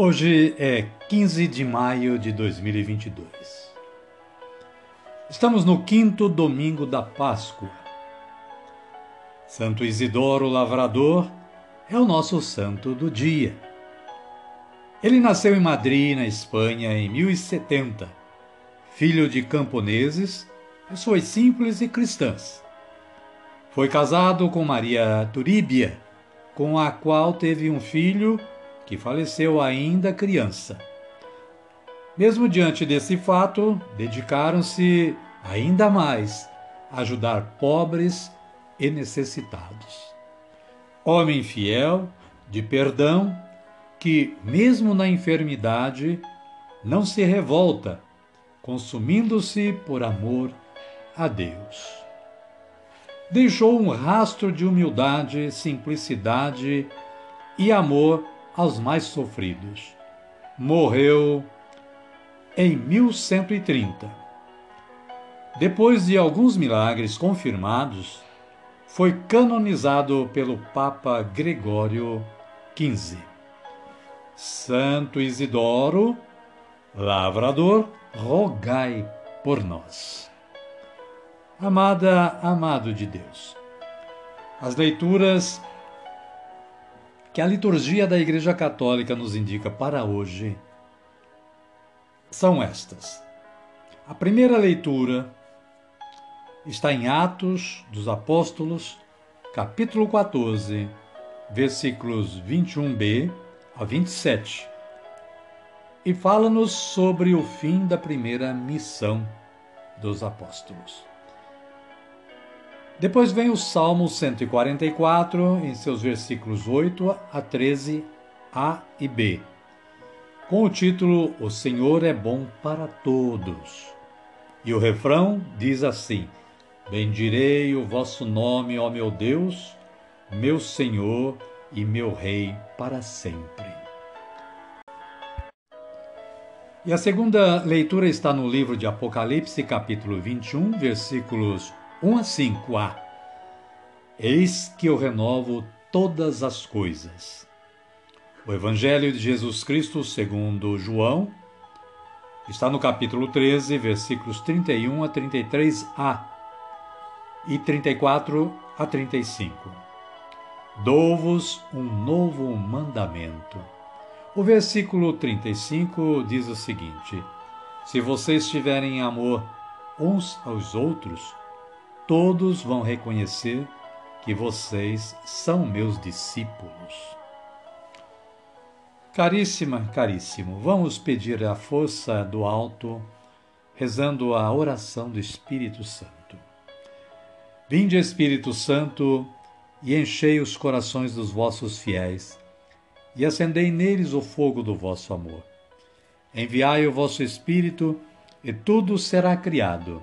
Hoje é 15 de maio de 2022. Estamos no quinto domingo da Páscoa. Santo Isidoro Lavrador é o nosso santo do dia. Ele nasceu em Madrid, na Espanha, em 1070, filho de camponeses, pessoas simples e cristãs. Foi casado com Maria Turíbia, com a qual teve um filho que faleceu ainda criança. Mesmo diante desse fato, dedicaram-se ainda mais a ajudar pobres e necessitados. Homem fiel, de perdão, que, mesmo na enfermidade, não se revolta, consumindo-se por amor a Deus. Deixou um rastro de humildade, simplicidade e amor aos mais sofridos. Morreu em 1130. Depois de alguns milagres confirmados, foi canonizado pelo Papa Gregório XV. Santo Isidoro, lavrador, rogai por nós. Amada, amado de Deus, as leituras que a liturgia da Igreja Católica nos indica para hoje são estas. A primeira leitura está em Atos dos Apóstolos, capítulo 14, versículos 21b a 27, e fala-nos sobre o fim da primeira missão dos apóstolos. Depois vem o Salmo 144, em seus versículos 8 a 13, A e B, com o título O Senhor é bom para todos. E o refrão diz assim: Bendirei o vosso nome, ó meu Deus, meu Senhor e meu Rei para sempre. E a segunda leitura está no livro de Apocalipse, capítulo 21, versículos 1 a 5a. Eis que eu renovo todas as coisas. O Evangelho de Jesus Cristo, segundo João, está no capítulo 13, versículos 31 a 33a e 34 a 35. Dou-vos um novo mandamento. O versículo 35 diz o seguinte: Se vocês tiverem amor uns aos outros, todos vão reconhecer que vocês são meus discípulos. Caríssima, caríssimo, vamos pedir a força do alto, rezando a oração do Espírito Santo. Vinde, Espírito Santo, e enchei os corações dos vossos fiéis, e acendei neles o fogo do vosso amor. Enviai o vosso Espírito, e tudo será criado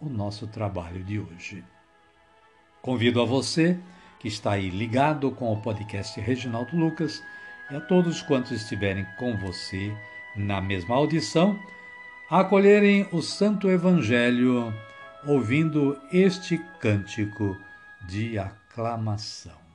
o nosso trabalho de hoje. Convido a você que está aí ligado com o podcast Reginaldo Lucas e a todos quantos estiverem com você na mesma audição a acolherem o Santo Evangelho ouvindo este cântico de aclamação.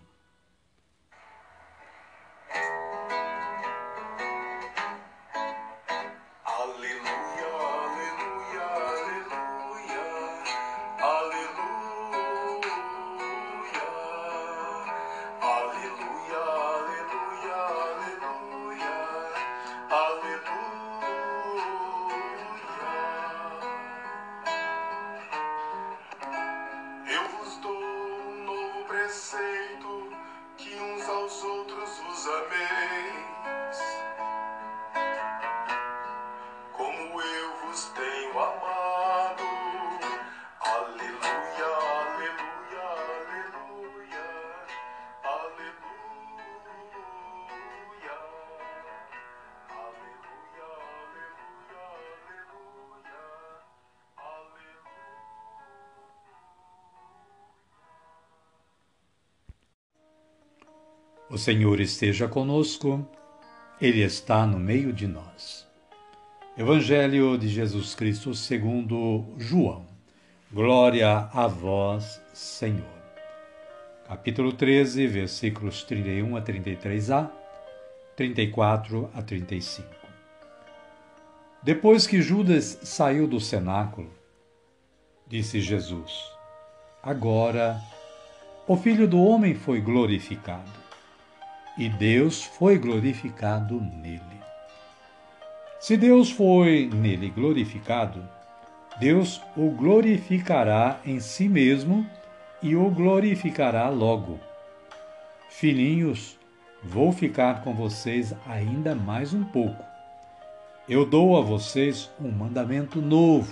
O Senhor esteja conosco, Ele está no meio de nós. Evangelho de Jesus Cristo segundo João. Glória a vós, Senhor. Capítulo 13, versículos 31 a 33a, 34 a 35. Depois que Judas saiu do cenáculo, disse Jesus: Agora o Filho do Homem foi glorificado e Deus foi glorificado nele. Se Deus foi nele glorificado, Deus o glorificará em si mesmo e o glorificará logo. Filhinhos, vou ficar com vocês ainda mais um pouco. Eu dou a vocês um mandamento novo.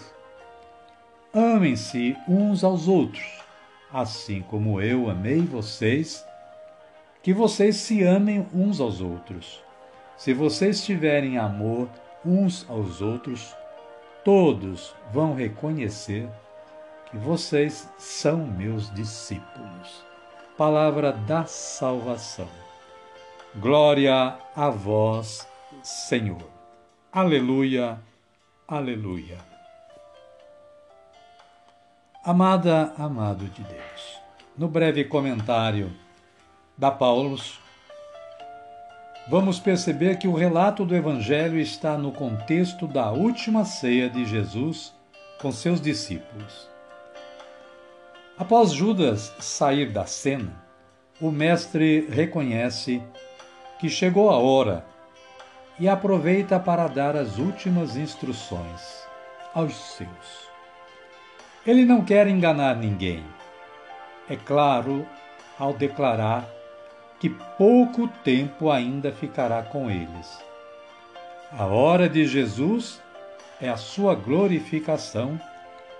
Amem-se uns aos outros, assim como eu amei vocês que vocês se amem uns aos outros. Se vocês tiverem amor uns aos outros, todos vão reconhecer que vocês são meus discípulos. Palavra da salvação. Glória a vós, Senhor. Aleluia, aleluia. Amada, amado de Deus, no breve comentário da Paulus, vamos perceber que o relato do Evangelho está no contexto da última ceia de Jesus com seus discípulos. Após Judas sair da cena, o Mestre reconhece que chegou a hora e aproveita para dar as últimas instruções aos seus. Ele não quer enganar ninguém. É claro ao declarar que pouco tempo ainda ficará com eles. A hora de Jesus é a sua glorificação,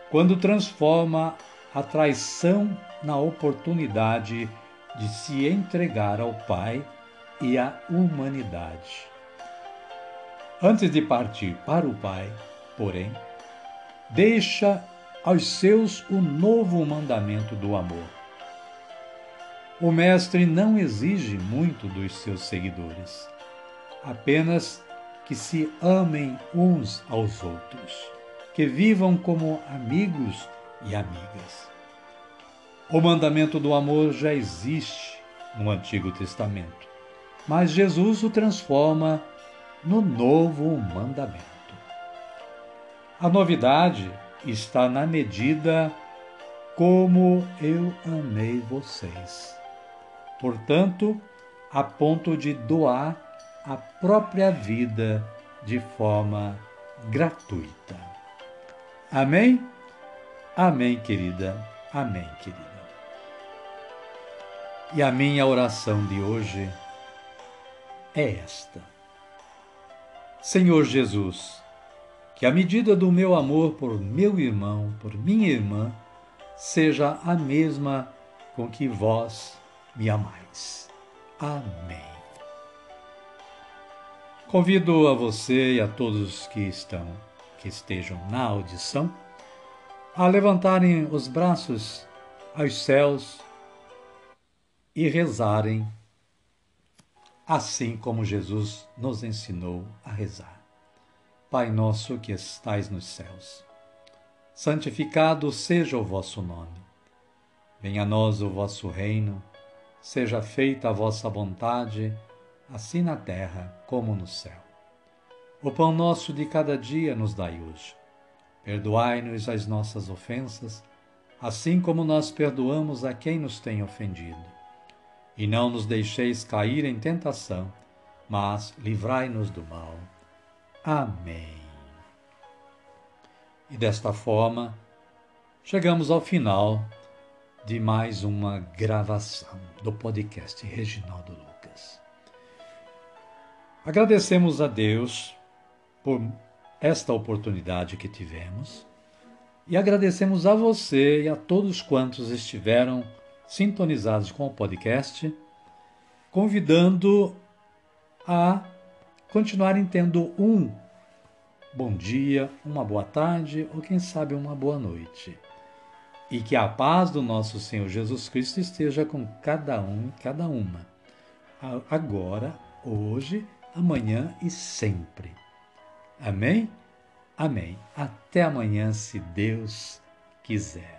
quando transforma a traição na oportunidade de se entregar ao Pai e à humanidade. Antes de partir para o Pai, porém, deixa aos seus o novo mandamento do amor o Mestre não exige muito dos seus seguidores, apenas que se amem uns aos outros, que vivam como amigos e amigas. O mandamento do amor já existe no Antigo Testamento, mas Jesus o transforma no novo mandamento. A novidade está na medida como eu amei vocês portanto, a ponto de doar a própria vida de forma gratuita. Amém? Amém, querida. Amém, querida. E a minha oração de hoje é esta. Senhor Jesus, que a medida do meu amor por meu irmão, por minha irmã, seja a mesma com que vós me amais. Amém. Convido a você e a todos que estão, que estejam na audição, a levantarem os braços aos céus e rezarem assim como Jesus nos ensinou a rezar. Pai nosso que estais nos céus, santificado seja o vosso nome. Venha a nós o vosso reino, seja feita a vossa vontade, assim na terra como no céu. O pão nosso de cada dia nos dai hoje. Perdoai-nos as nossas ofensas, assim como nós perdoamos a quem nos tem ofendido e não nos deixeis cair em tentação, mas livrai-nos do mal. Amém. E desta forma, chegamos ao final de mais uma gravação do podcast Reginaldo Lucas. Agradecemos a Deus por esta oportunidade que tivemos e agradecemos a você e a todos quantos estiveram sintonizados com o podcast, convidando a continuarem tendo um bom dia, uma boa tarde ou quem sabe uma boa noite. E que a paz do nosso Senhor Jesus Cristo esteja com cada um e cada uma, agora, hoje, amanhã e sempre. Amém? Amém. Até amanhã, se Deus quiser.